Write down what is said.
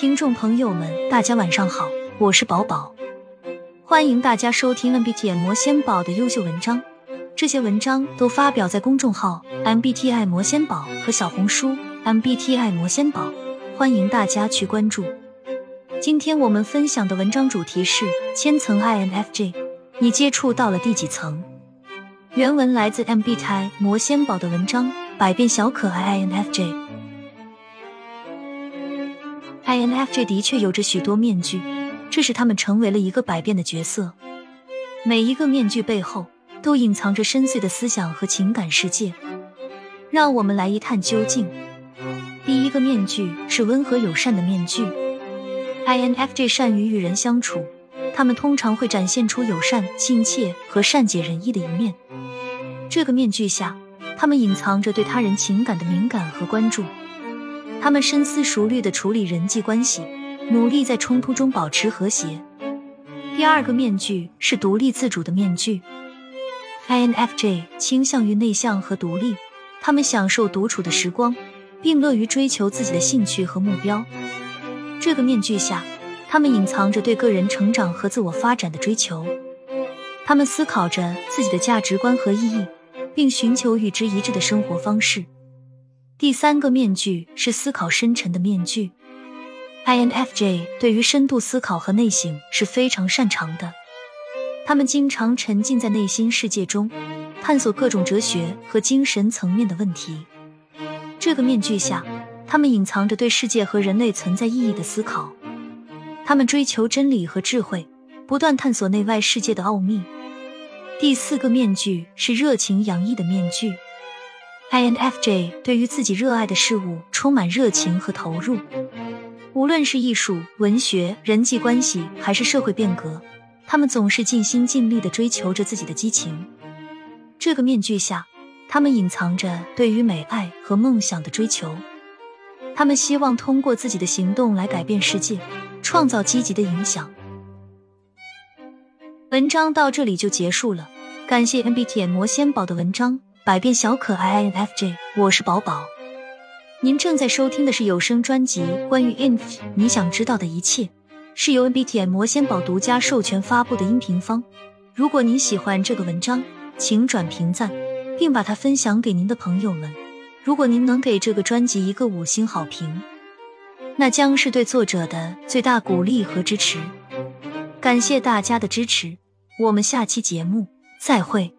听众朋友们，大家晚上好，我是宝宝，欢迎大家收听 MBTI 魔仙宝的优秀文章。这些文章都发表在公众号 MBTI 魔仙宝和小红书 MBTI 魔仙宝，欢迎大家去关注。今天我们分享的文章主题是千层 INFJ，你接触到了第几层？原文来自 MBTI 魔仙宝的文章《百变小可爱 INFJ》。INFJ 的确有着许多面具，这使他们成为了一个百变的角色。每一个面具背后都隐藏着深邃的思想和情感世界，让我们来一探究竟。第一个面具是温和友善的面具。INFJ 善于与人相处，他们通常会展现出友善、亲切和善解人意的一面。这个面具下，他们隐藏着对他人情感的敏感和关注。他们深思熟虑的处理人际关系，努力在冲突中保持和谐。第二个面具是独立自主的面具。INFJ 倾向于内向和独立，他们享受独处的时光，并乐于追求自己的兴趣和目标。这个面具下，他们隐藏着对个人成长和自我发展的追求。他们思考着自己的价值观和意义，并寻求与之一致的生活方式。第三个面具是思考深沉的面具。INFJ 对于深度思考和内省是非常擅长的，他们经常沉浸在内心世界中，探索各种哲学和精神层面的问题。这个面具下，他们隐藏着对世界和人类存在意义的思考。他们追求真理和智慧，不断探索内外世界的奥秘。第四个面具是热情洋溢的面具。INFJ 对于自己热爱的事物充满热情和投入，无论是艺术、文学、人际关系，还是社会变革，他们总是尽心尽力的追求着自己的激情。这个面具下，他们隐藏着对于美爱和梦想的追求。他们希望通过自己的行动来改变世界，创造积极的影响。文章到这里就结束了，感谢 MBTI 魔仙宝的文章。百变小可爱 INFJ，我是宝宝。您正在收听的是有声专辑《关于 INF 你想知道的一切》，是由 MBTI 魔仙堡独家授权发布的音频方。如果您喜欢这个文章，请转评赞，并把它分享给您的朋友们。如果您能给这个专辑一个五星好评，那将是对作者的最大鼓励和支持。感谢大家的支持，我们下期节目再会。